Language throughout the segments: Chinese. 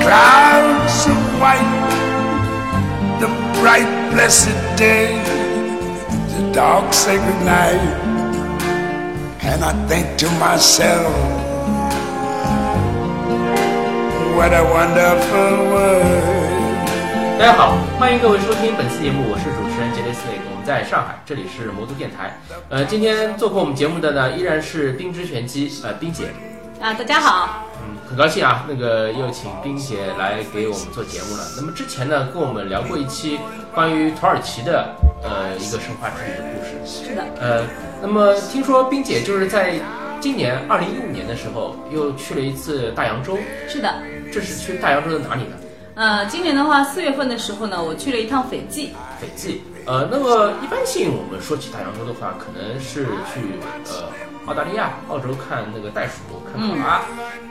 clouds of white, the bright blessed day, the dark sacred night, and I think to myself, what a wonderful world. 大家好，欢迎各位收听本次节目，我是主持人杰雷斯雷，我们在上海，这里是魔都电台。呃，今天做客我们节目的呢，依然是冰之玄机，呃，冰姐。 啊，大家好。嗯，很高兴啊，那个又请冰姐来给我们做节目了。那么之前呢，跟我们聊过一期关于土耳其的呃一个神话之旅的故事。是的。呃，那么听说冰姐就是在今年二零一五年的时候又去了一次大洋洲。是的。这是去大洋洲的哪里呢？呃，今年的话，四月份的时候呢，我去了一趟斐济。斐济，呃，那么一般性我们说起大洋洲的话，可能是去呃澳大利亚、澳洲看那个袋鼠、看考拉，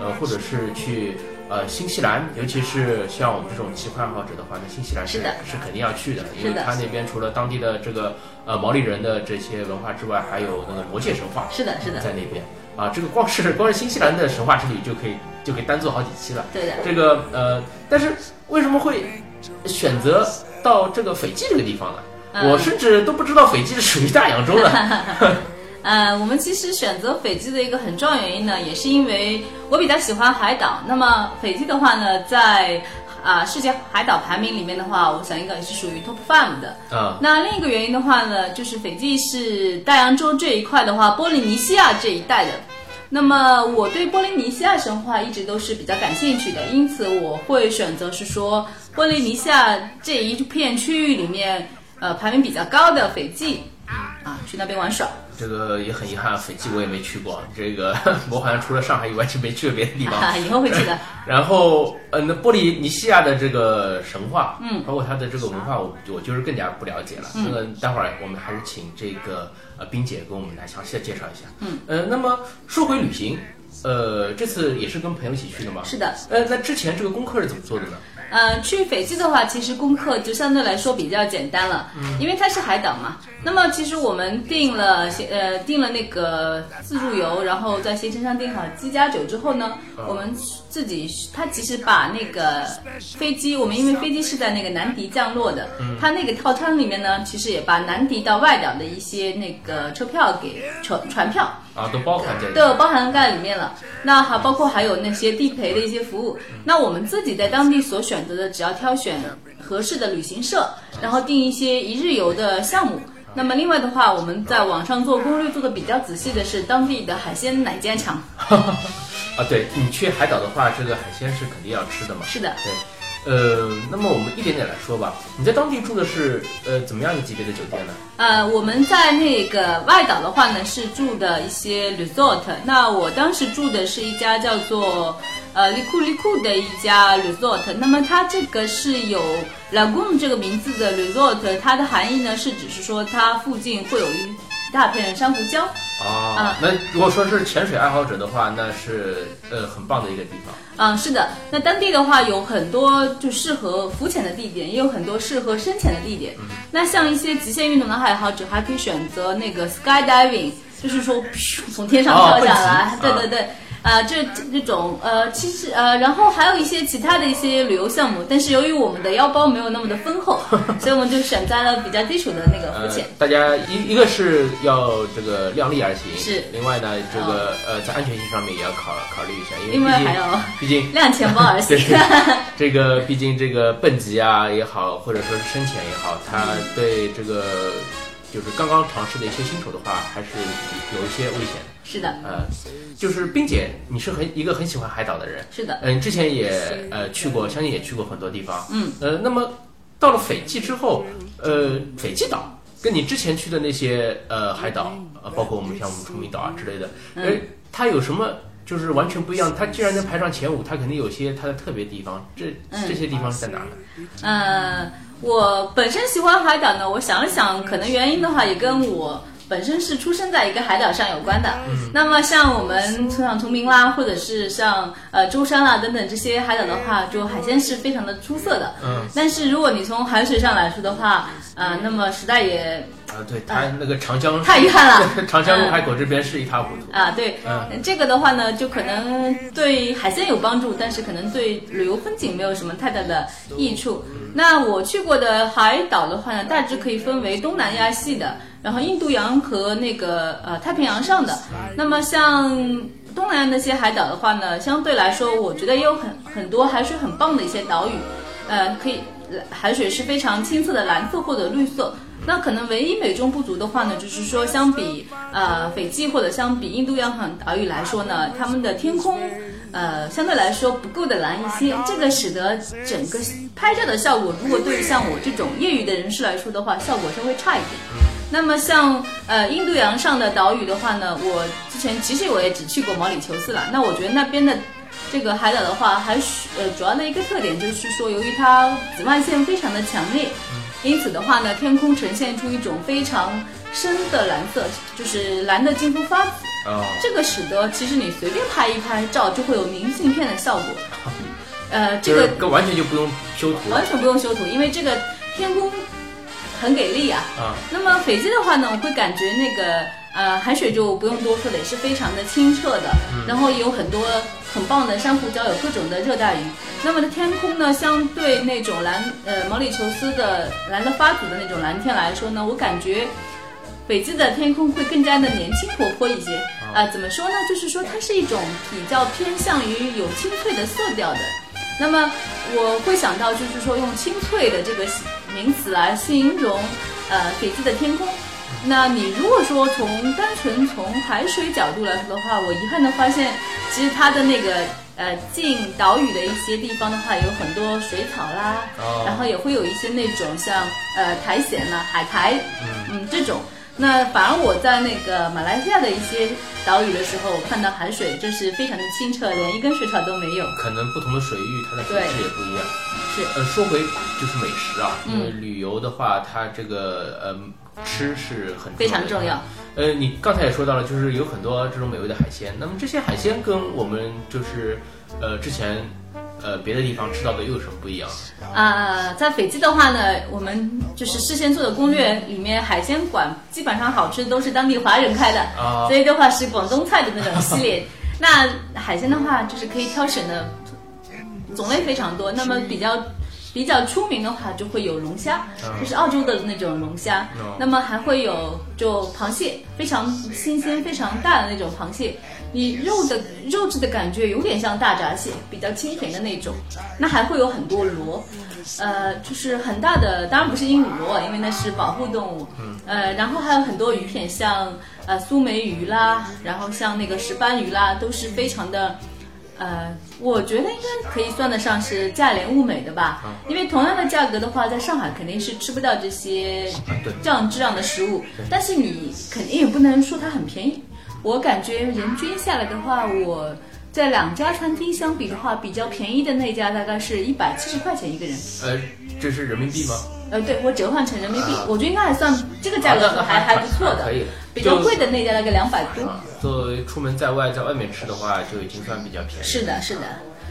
呃，或者是去呃新西兰，尤其是像我们这种奇幻爱好者的话，那新西兰是是肯定要去的，因为它那边除了当地的这个呃毛利人的这些文化之外，还有那个魔界神话。是的，是的，在那边啊，这个光是光是新西兰的神话之旅就可以就可以单做好几期了。对的，这个呃，但是。为什么会选择到这个斐济这个地方呢？我甚至都不知道斐济是属于大洋洲的。呃，我们其实选择斐济的一个很重要原因呢，也是因为我比较喜欢海岛。那么斐济的话呢，在啊世界海岛排名里面的话，我想应该也是属于 top five 的。啊。那另一个原因的话呢，就是斐济是大洋洲这一块的话，波利尼西亚这一带的。那么我对波利尼西亚神话一直都是比较感兴趣的，因此我会选择是说波利尼西亚这一片区域里面，呃，排名比较高的斐济，啊，去那边玩耍。这个也很遗憾，斐济我也没去过。这个我好像除了上海以外就没去过别的地方。啊 以后会去的。然后，呃，那波利尼西亚的这个神话，嗯，包括它的这个文化，我我就是更加不了解了。那个待会儿我们还是请这个呃冰姐给我们来详细的介绍一下。嗯，呃，那么说回旅行，呃，这次也是跟朋友一起去的吗？是的。呃，那之前这个功课是怎么做的呢？呃，去斐济的话，其实功课就相对来说比较简单了，因为它是海岛嘛。那么其实我们订了呃订了那个自助游，然后在携程上订好机加酒之后呢，我们自己他其实把那个飞机，我们因为飞机是在那个南迪降落的，他那个套餐里面呢，其实也把南迪到外岛的一些那个车票给船船票啊都包含在都包含在里面了。那还包括还有那些地陪的一些服务。那我们自己在当地所选择的，只要挑选合适的旅行社，然后订一些一日游的项目。那么另外的话，我们在网上做攻略做的比较仔细的是当地的海鲜奶煎肠。啊，对你去海岛的话，这个海鲜是肯定要吃的嘛。是的。对。呃，那么我们一点点来说吧。你在当地住的是呃怎么样一个级别的酒店呢？呃，我们在那个外岛的话呢，是住的一些 resort。那我当时住的是一家叫做呃利库利库的一家 resort。那么它这个是有 lagoon 这个名字的 resort，它的含义呢是只是说它附近会有一大片珊瑚礁。啊，那如果说是潜水爱好者的话，那是呃很棒的一个地方。嗯，是的，那当地的话有很多就适合浮潜的地点，也有很多适合深潜的地点。那像一些极限运动的爱好者，还可以选择那个 skydiving，就是说从天上跳下来。对对对。啊，这这种呃，其实呃，然后还有一些其他的一些旅游项目，但是由于我们的腰包没有那么的丰厚，所以我们就选在了比较基础的那个浮潜。大家一一个是要这个量力而行，是。另外呢，这个呃，在安全性上面也要考考虑一下，因为还有毕竟量钱包而行。这个毕竟这个蹦极啊也好，或者说是深潜也好，它对这个。就是刚刚尝试的一些新手的话，还是有一些危险。是的，呃，就是冰姐，你是很一个很喜欢海岛的人。是的，嗯，之前也呃去过，相信也去过很多地方。嗯，呃，那么到了斐济之后，呃，斐济岛跟你之前去的那些呃海岛，呃，包括我们像我们崇明岛啊之类的，呃，它有什么就是完全不一样。它既然能排上前五，它肯定有些它的特别地方。这嗯这些地方是在哪呢？呃，我本身喜欢海岛呢，我想了想，可能原因的话也跟我本身是出生在一个海岛上有关的。那么像我们村上崇明啦，或者是像呃舟山啦等等这些海岛的话，就海鲜是非常的出色的。嗯。但是如果你从海水上来说的话，呃，那么时代也啊，对，它那个长江太遗憾了 长江入海口这边是一塌糊涂。啊，对，嗯这个的话呢，就可能对海鲜有帮助，但是可能对旅游风景没有什么太大的益处。那我去过的海岛的话呢，大致可以分为东南亚系的，然后印度洋和那个呃太平洋上的。那么像东南亚那些海岛的话呢，相对来说，我觉得也有很很多海水很棒的一些岛屿，呃，可以海水是非常清澈的蓝色或者绿色。那可能唯一美中不足的话呢，就是说相比呃斐济或者相比印度洋岛屿来说呢，他们的天空呃相对来说不够的蓝一些，这个使得整个拍照的效果，如果对于像我这种业余的人士来说的话，效果稍微差一点。那么像呃印度洋上的岛屿的话呢，我之前其实我也只去过毛里求斯了，那我觉得那边的。这个海岛的话，还是呃主要的一个特点就是说，由于它紫外线非常的强烈，因此的话呢，天空呈现出一种非常深的蓝色，就是蓝的近乎发紫。哦，这个使得其实你随便拍一拍照就会有明信片的效果。呃，这个完全就不用修图完全不用修图，因为这个天空很给力啊。啊。那么斐济的话呢，我会感觉那个呃海水就不用多说了，也是非常的清澈的，然后也有很多很棒的珊瑚礁，有各种的热带鱼。那么的天空呢，相对那种蓝呃毛里求斯的蓝得发紫的那种蓝天来说呢，我感觉北极的天空会更加的年轻活泼一些。啊、怎么说呢？就是说它是一种比较偏向于有清脆的色调的。那么我会想到，就是说用清脆的这个名词来形容呃斐济的天空。那你如果说从单纯从海水角度来说的话，我遗憾的发现，其实它的那个呃近岛屿的一些地方的话，有很多水草啦，哦然后也会有一些那种像呃苔藓呐、海苔，嗯这种。那反而我在那个马来西亚的一些岛屿的时候，我看到海水就是非常的清澈，连一根水草都没有。可能不同的水域，它的水质也不一样。是呃，说回就是美食啊，因为嗯旅游的话，它这个呃吃是很非常重要。呃，你刚才也说到了，就是有很多这种美味的海鲜。那么这些海鲜跟我们就是呃之前呃别的地方吃到的又有什么不一样？啊、在斐济的话呢，我们就是事先做的攻略里面，海鲜馆基本上好吃的都是当地华人开的，啊所以的话是广东菜的那种系列。那海鲜的话，就是可以挑选的种类非常多。那么比较比较出名的话，就会有龙虾，就是澳洲的那种龙虾。哦那么还会有就螃蟹，非常新鲜、非常大的那种螃蟹。你肉的肉质的感觉有点像大闸蟹，比较清甜的那种。那还会有很多螺，呃，就是很大的，当然不是鹦鹉螺，因为那是保护动物。呃，然后还有很多鱼片，像呃苏梅鱼啦，然后像那个石斑鱼啦，都是非常的。呃，我觉得应该可以算得上是价廉物美的吧，因为同样的价格的话，在上海肯定是吃不到这些对这样质量的食物，但是你肯定也不能说它很便宜。我感觉人均下来的话，我在两家餐厅相比的话，比较便宜的那家大概是一百七十块钱一个人。呃，这是人民币吗？呃，对我折换成人民币啊，我觉得应该还算这个价格还还不错的可。以。比较贵的那家大概两百多。啊，作为出门在外，在外面吃的话，就已经算比较便宜。是的，是的。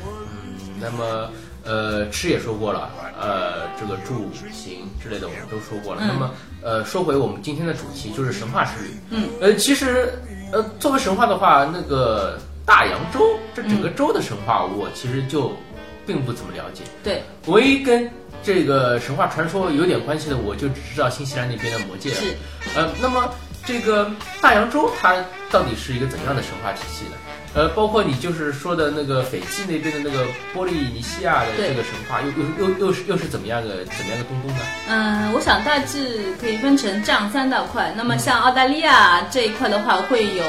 嗯，那么呃，吃也说过了，呃，这个住行之类的我们都说过了。嗯那么呃，说回我们今天的主题，就是神话之旅。嗯，呃，其实呃，作为神话的话，那个大洋洲这整嗯个洲的神话，我其实就并不怎么了解。对，唯一跟这个神话传说有点关系的，我就只知道新西兰那边的魔界了。是。呃，那么这个大洋洲它到底是一个怎样的神话体系呢？呃，包括你就是说的那个斐济那边的那个波利尼西亚的这个神话，又又又又是又是怎么样的怎么样的东东呢？嗯，我想大致可以分成这样三大块。那么像澳大利亚这一块的话，会有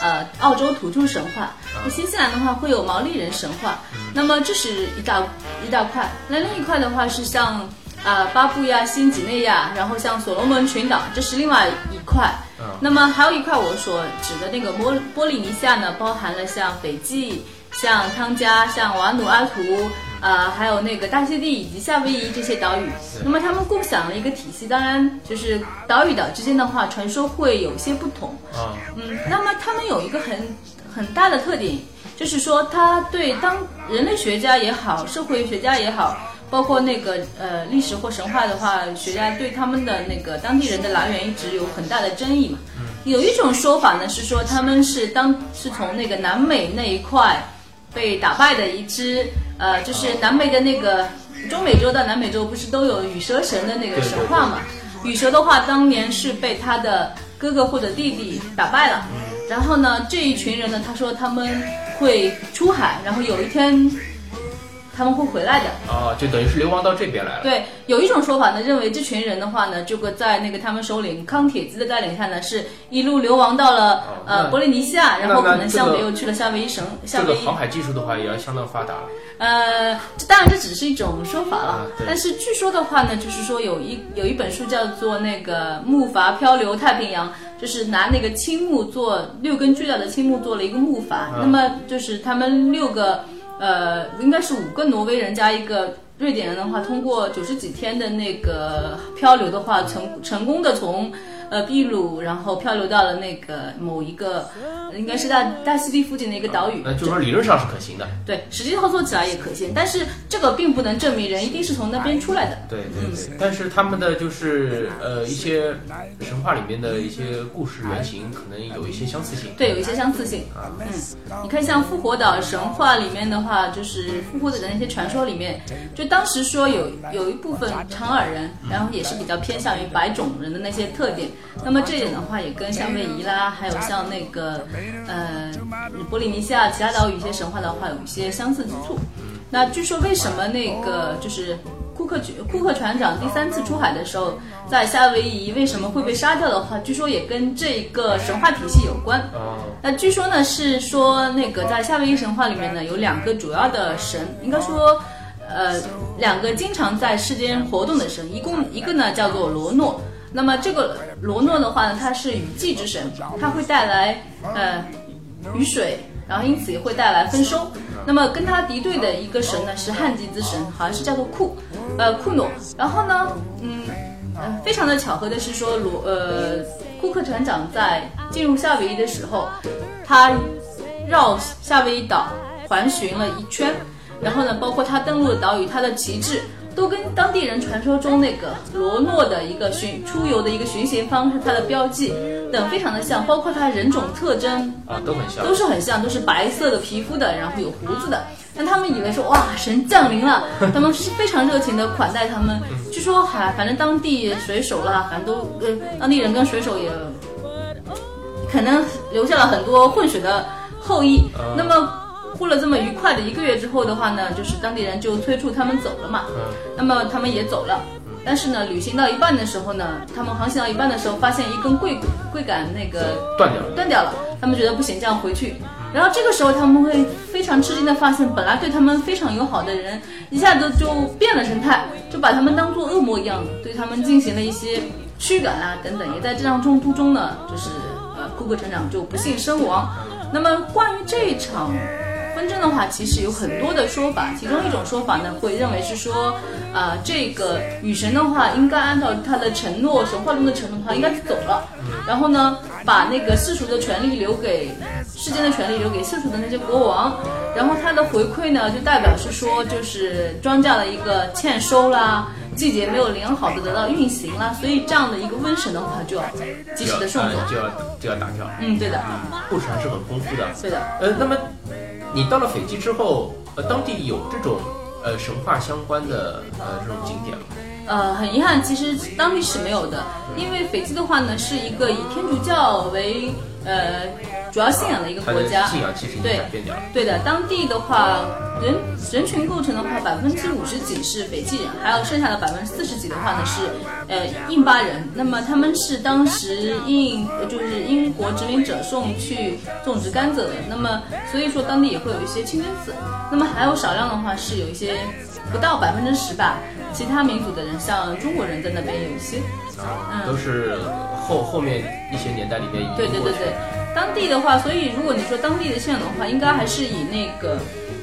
呃澳洲土著神话；那新西兰的话会有毛利人神话。那么这是一大一大块。那另一块的话是像啊、巴布亚新几内亚，然后像所罗门群岛，这是另外一块。那么还有一块我所指的那个波波利尼西亚呢，包含了像斐济、像汤加、像瓦努阿图，呃，还有那个大溪地以及夏威夷这些岛屿。那么他们共享了一个体系，当然就是岛与岛之间的话，传说会有些不同。啊，嗯，那么他们有一个很很大的特点，就是说他对当人类学家也好，社会学家也好，包括那个呃历史或神话的话，学家对他们的那个当地人的来源一直有很大的争议嘛。有一种说法呢是说他们是当是从那个南美那一块被打败的一支呃，就是南美的那个中美洲到南美洲不是都有羽蛇神的那个神话嘛？羽蛇的话，当年是被他的哥哥或者弟弟打败了。然后呢，这一群人呢，他说他们会出海，然后有一天他们会回来的。啊，就等于是流亡到这边来了。对，有一种说法呢，认为这群人的话呢，这个在那个他们首领康铁兹的带领下呢，是一路流亡到了哦呃波利尼西亚，然后可能向这个北又去了夏威夷省，夏威夷这个航海技术的话，也要相当发达了。呃，这当然这只是一种说法了啊，但是据说的话呢，就是说有一有一本书叫做那个木筏漂流太平洋，就是拿那个青木做六根巨大的青木做了一个木筏，那么就是他们六个呃应该是五个挪威人加一个。瑞典人的话，通过九十几天的那个漂流的话，成成功的从呃秘鲁，然后漂流到了那个某一个，应该是大大溪地附近的一个岛屿。那就是说理论上是可行的。对，实际操作起来也可行，但是这个并不能证明人一定是从那边出来的。对对对，但是他们的就是呃一些神话里面的一些故事原型，可能有一些相似性。对，有一些相似性。嗯，你看像复活岛神话里面的话，就是复活者的那些传说里面，就当时说有有一部分长耳人，然后也是比较偏向于白种人的那些特点。那么这一点的话，也跟夏威夷啦，还有像那个呃波利尼西亚其他岛屿一些神话的话，有一些相似之处。那据说为什么那个就是库克库克船长第三次出海的时候，在夏威夷为什么会被杀掉的话，据说也跟这个神话体系有关。哦，那据说呢是说那个在夏威夷神话里面呢有两个主要的神，应该说呃两个经常在世间活动的神，一共一个呢叫做罗诺。那么这个罗诺的话呢，它是雨季之神，它会带来呃雨水，然后因此也会带来丰收。那么跟他敌对的一个神呢是旱季之神，好像是叫做库，呃库诺。然后呢，嗯，呃，非常的巧合的是说罗呃库克船长在进入夏威夷的时候，他绕夏威夷岛环巡了一圈，然后呢，包括他登陆的岛屿，他的旗帜。都跟当地人传说中那个罗诺的一个巡出游的一个巡行方式、它的标记等非常的像，包括它人种特征啊，都很像。都是很像，都是白色的皮肤的，然后有胡子的。但他们以为说哇神降临了，他们是非常热情的款待他们。据说还反正当地水手啦，反正都呃当地人跟水手也可能留下了很多混血的后裔。那么过了这么愉快的一个月之后的话呢，就是当地人就催促他们走了嘛。那么他们也走了。但是呢，旅行到一半的时候呢，他们航行到一半的时候，发现一根桂桂杆那个断掉了，断掉了。他们觉得不行，这样回去。然后这个时候他们会非常吃惊的发现，本来对他们非常友好的人，一下子就变了神态，就把他们当做恶魔一样，对他们进行了一些驱赶啊等等。也在这场冲突中呢，就是呃库克船长就不幸身亡。那么关于这一场。纷争的话，其实有很多的说法，其中一种说法呢，会认为是说，啊、呃，这个雨神的话，应该按照他的承诺，神话中的承诺，他应该走了，然后呢，把那个世俗的权利留给世间的权利留给世俗的那些国王，然后他的回馈呢，就代表是说，就是庄稼的一个欠收啦。季节没有良好的得到运行啦，所以这样的一个瘟神的话，就要及时的送走，就要就要打掉。嗯，对的，故事还是很丰富的。对的。呃，那么你到了斐济之后，呃，当地有这种呃神话相关的呃这种景点吗？呃，很遗憾，其实当地是没有的，因为斐济的话呢，是一个以天主教为呃主要信仰的一个国家，信仰对的，当地的话，人人群构成的话，百分之五十几是斐济人，还有剩下的百分之四十几的话呢是呃印巴人。那么他们是当时印呃就是英国殖民者送去种植甘蔗的，那么所以说当地也会有一些清真寺。那么还有少量的话是有一些不到百分之十吧。其他民族的人，像中国人在那边有一些，啊，都是后后面一些年代里面移对对对对，当地的话，所以如果你说当地的信仰的话，应该还是以那个，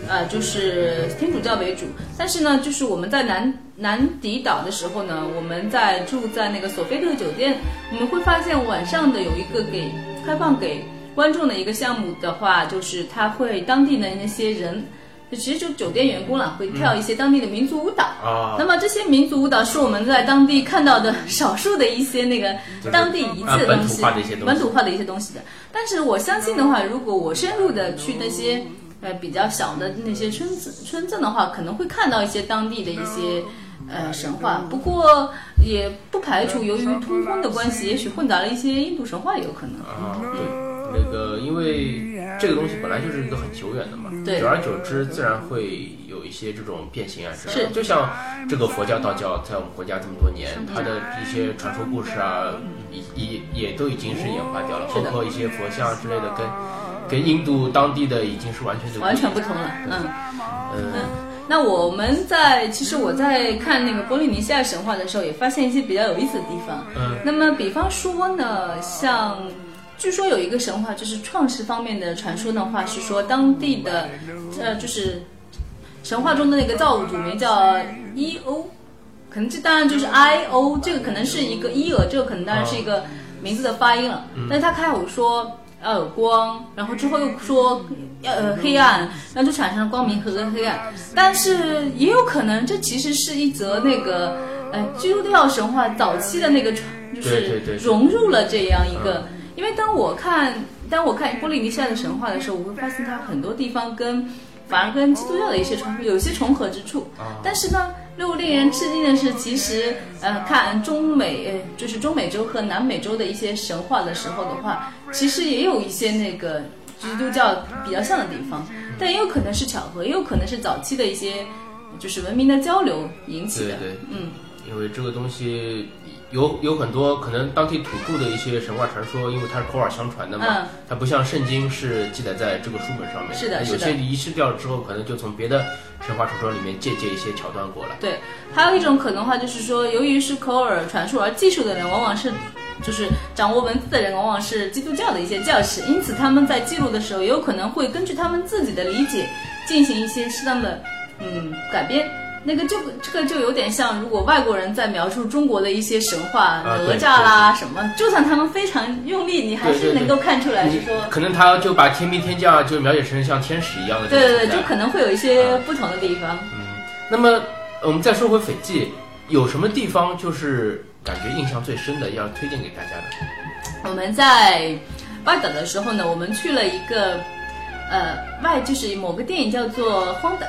呃，就是天主教为主。但是呢，就是我们在南南迪岛的时候呢，我们在住在那个索菲特酒店，我们会发现晚上的有一个给开放给观众的一个项目的话，就是他会当地的那些人。就其实就酒店员工了，会跳一些当地的民族舞蹈啊。那么这些民族舞蹈是我们在当地看到的少数的一些那个当地遗迹的东西，本土化的一些东西的。但是我相信的话，如果我深入的去那些呃比较小的那些村子村镇的话，可能会看到一些当地的一些呃神话。不过也不排除由于通婚的关系，也许混杂了一些印度神话也有可能。啊，对，那个因为。这个东西本来就是一个很久远的嘛，久而久之自然会有一些这种变形啊，是。就像这个佛教、道教在我们国家这么多年，它的一些传说故事啊，也也也都已经是演化掉了，包括一些佛像之类的，跟跟印度当地的已经是完全就完全不同了，嗯。嗯。那我们在其实我在看那个波利尼西亚神话的时候，也发现一些比较有意思的地方，嗯。那么比方说呢，像。据说有一个神话，就是创世方面的传说的话，是说当地的，呃，就是神话中的那个造物主名叫伊欧，可能这当然就是 I O，这个可能是一个伊尔，这个可能当然是一个名字的发音了。但是他开口说要有光，然后之后又说要呃黑暗，那就产生了光明和黑暗。但是也有可能这其实是一则那个呃基督教神话早期的那个传，就是融入了这样一个。因为当我看当我看波利尼西亚的神话的时候，我会发现它很多地方跟反而跟基督教的一些传说有些重合之处。但是呢，令令人吃惊的是，其实呃，看中美呃，就是中美洲和南美洲的一些神话的时候的话，其实也有一些那个基督教比较像的地方，但也有可能是巧合，也有可能是早期的一些就是文明的交流引起的。对对，嗯，因为这个东西。有有很多可能当地土著的一些神话传说，因为它是口耳相传的嘛，它不像圣经是记载在这个书本上面。是的，有些遗失掉了之后，可能就从别的神话传说里面借鉴一些桥段过来。对，还有一种可能话就是说，由于是口耳传述而记述的人，往往是就是掌握文字的人，往往是基督教的一些教士，因此他们在记录的时候，也有可能会根据他们自己的理解进行一些适当的嗯改编。那个就这个就有点像，如果外国人在描述中国的一些神话，哪吒啦什么，就算他们非常用力，你还是能够看出来是说，可能他就把天兵天将就描写成像天使一样的。对对对，就可能会有一些不同的地方。嗯，那么我们再说回斐济，有什么地方就是感觉印象最深的，要推荐给大家的？我们在巴岛的时候呢，我们去了一个呃外，就是某个电影叫做《荒岛》。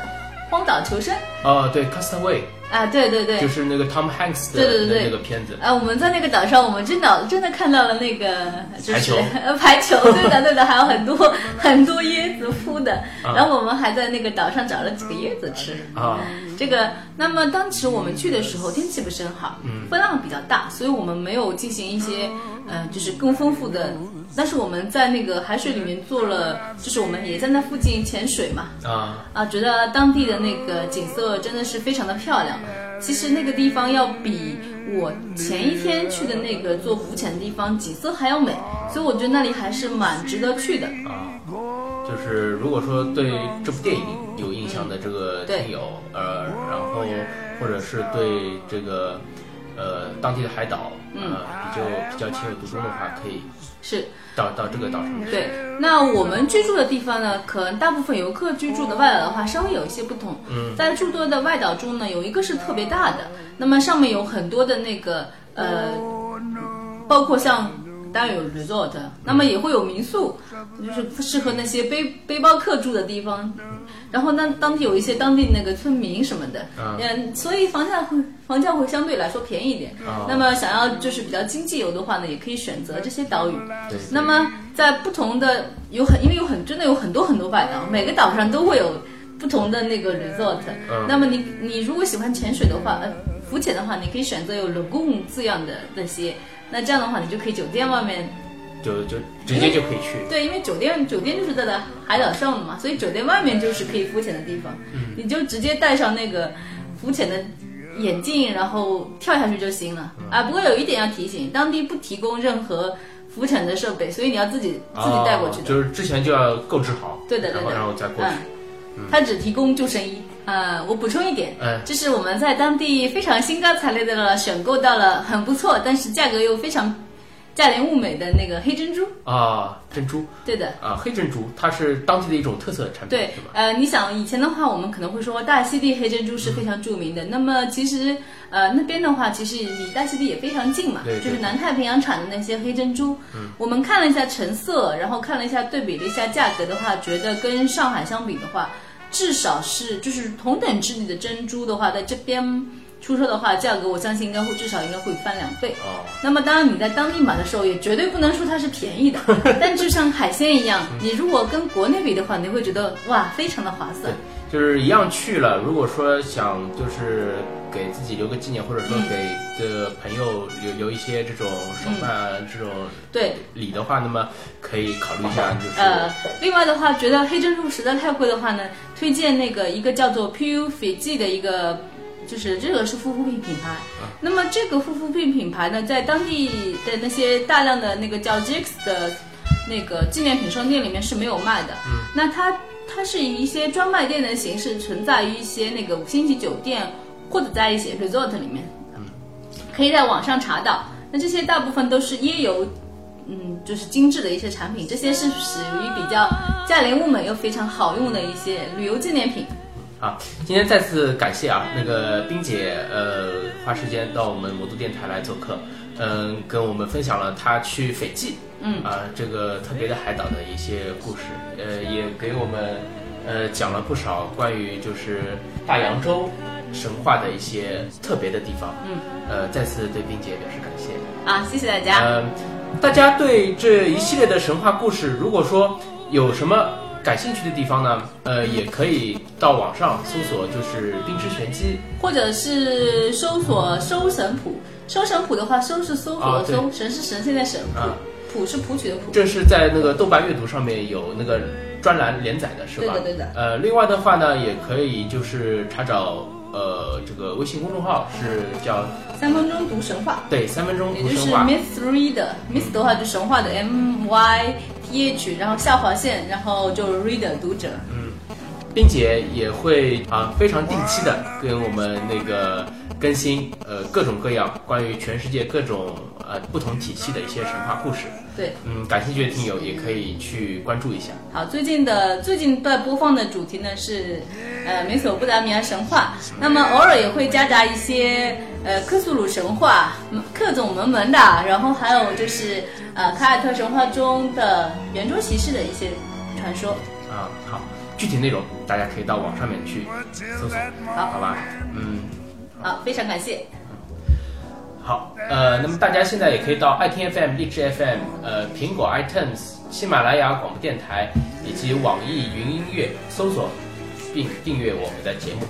荒岛求生哦，对，Castaway 啊，对对对，就是那个 Tom Hanks 的对对对那个片子啊。我们在那个岛上，我们真的真的看到了那个排球，排球，对的对的，还有很多很多椰子铺的。然后我们还在那个岛上找了几个椰子吃啊。这个，那么当时我们去的时候天气不是很好，风浪比较大，所以我们没有进行一些呃，就是更丰富的。但是我们在那个海水里面做了，就是我们也在那附近潜水嘛。啊啊，觉得当地的那个景色真的是非常的漂亮。其实那个地方要比我前一天去的那个做浮潜的地方景色还要美，所以我觉得那里还是蛮值得去的。啊，就是如果说对这部电影有印象的这个听友，呃，然后或者是对这个。呃，当地的海岛，呃，比较比较情有独钟的话，可以是到到这个岛上。对，那我们居住的地方呢，可能大部分游客居住的外岛的话，稍微有一些不同。嗯，在诸多的外岛中呢，有一个是特别大的，那么上面有很多的那个呃，包括像。当然有 resort，那么也会有民宿，就是适合那些背背包客住的地方。然后那当地有一些当地那个村民什么的，嗯，所以房价会房价会相对来说便宜一点。那么想要就是比较经济游的话呢，也可以选择这些岛屿。那么在不同的有很因为有很真的有很多很多外岛，每个岛上都会有不同的那个 resort。嗯。那么你你如果喜欢潜水的话，呃，浮潜的话，你可以选择有 lagoon 字样的那些。那这样的话，你就可以酒店外面，就就直接就可以去。对，因为酒店酒店就是在在海岛上的嘛，所以酒店外面就是可以浮潜的地方。嗯，你就直接带上那个浮潜的眼镜，然后跳下去就行了啊。不过有一点要提醒，当地不提供任何浮潜的设备，所以你要自己自己带过去的。哦就是之前就要购置好，对的对的然后然后再过去。嗯，它只提供救生衣。呃，我补充一点，嗯这是我们在当地非常兴高采烈的了选购到了很不错，但是价格又非常价廉物美的那个黑珍珠。啊，珍珠对的，啊，黑珍珠，它是当地的一种特色产品，对？，呃，你想以前的话，我们可能会说大溪地黑珍珠是非常著名的。那么其实，呃，那边的话，其实离大溪地也非常近嘛，对对就是南太平洋产的那些黑珍珠。嗯，我们看了一下成色，然后看了一下对比了一下价格的话，觉得跟上海相比的话，至少是就是同等质地的珍珠的话，在这边出售的话，价格我相信应该会至少应该会翻两倍。哦，那么当然你在当地买的时候，也绝对不能说它是便宜的，但就像海鲜一样，你如果跟国内比的话，你会觉得哇，非常的划算。就是一样去了。如果说想就是给自己留个纪念，或者说嗯。给这朋友留留一些这种手办啊、这种对，礼的话，那么可以考虑一下，就是、呃，另外的话，觉得黑珍珠实在太贵的话呢，推荐那个一个叫做 PU Fiji 的一个，就是这个是护肤品品牌。那么这个护肤品品牌呢，在当地的那些大量的那个叫 Jix 的那个纪念品商店里面是没有卖的。嗯，那它它是以一些专卖店的形式存在于一些那个五星级酒店或者在一些 resort 里面。可以在网上查到。那这些大部分都是椰油，嗯，就是精致的一些产品，这些是属于比较价廉物美又非常好用的一些旅游纪念品。啊，今天再次感谢啊，那个冰姐呃花时间到我们魔都电台来做客，嗯、跟我们分享了她去斐济，嗯啊这个特别的海岛的一些故事，呃也给我们呃讲了不少关于就是大洋洲神话的一些特别的地方，嗯，呃再次对冰姐表示感谢。啊，谢谢大家。呃，大家对这一系列的神话故事，如果说有什么感兴趣的地方呢，呃，也可以到网上搜索，就是“冰之玄机。或者是搜索“收神谱”，收神谱的话，收是搜索的搜，神是神仙的神，啊。谱谱是谱曲的”，谱。这是在那个豆瓣阅读上面有那个专栏连载的，是吧？对的对的。呃，另外的话呢，也可以就是查找呃这个微信公众号是叫三分钟读神话，对三分钟也就是读神话。Myth Reader，Myth 的话就神话的 M Y T H，然后下划线，然后就 Reader 读者。嗯并且也会啊非常定期的跟我们那个更新呃各种各样关于全世界各种呃不同体系的一些神话故事。对，嗯，感兴趣的听友也可以去关注一下。好，最近的最近在播放的主题呢是，呃，美索不达米亚神话。那么偶尔也会夹杂一些呃克苏鲁神话、嗯克种门门的，然后还有就是呃凯尔特神话中的圆桌骑士的一些传说。啊，好，具体内容大家可以到网上面去搜索，好好吧？嗯，好，非常感谢。好，呃，那么大家现在也可以到爱听 FM、荔枝 FM、呃苹果 iTunes、喜马拉雅广播电台以及网易云音乐搜索并订阅我们的节目。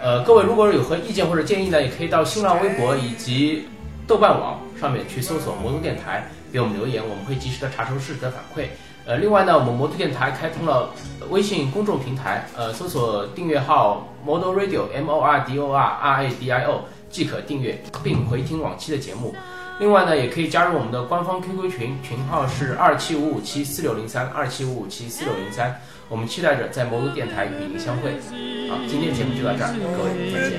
呃，各位如果有何意见或者建议呢，也可以到新浪微博以及豆瓣网上面去搜索“魔都电台”，给我们留言，我们会及时的查收事实的反馈。呃，另外呢，我们魔都电台开通了微信公众平台，呃，搜索订阅号 Model Radio M O R D O R R A D I O 即可订阅并回听往期的节目。另外呢，也可以加入我们的官方 QQ 群，群号是二七五五七四六零三二七五五七四六零三。我们期待着在魔都电台与您相会。好，今天节目就到这儿，各位再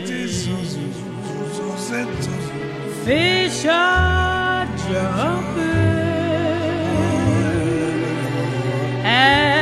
见。And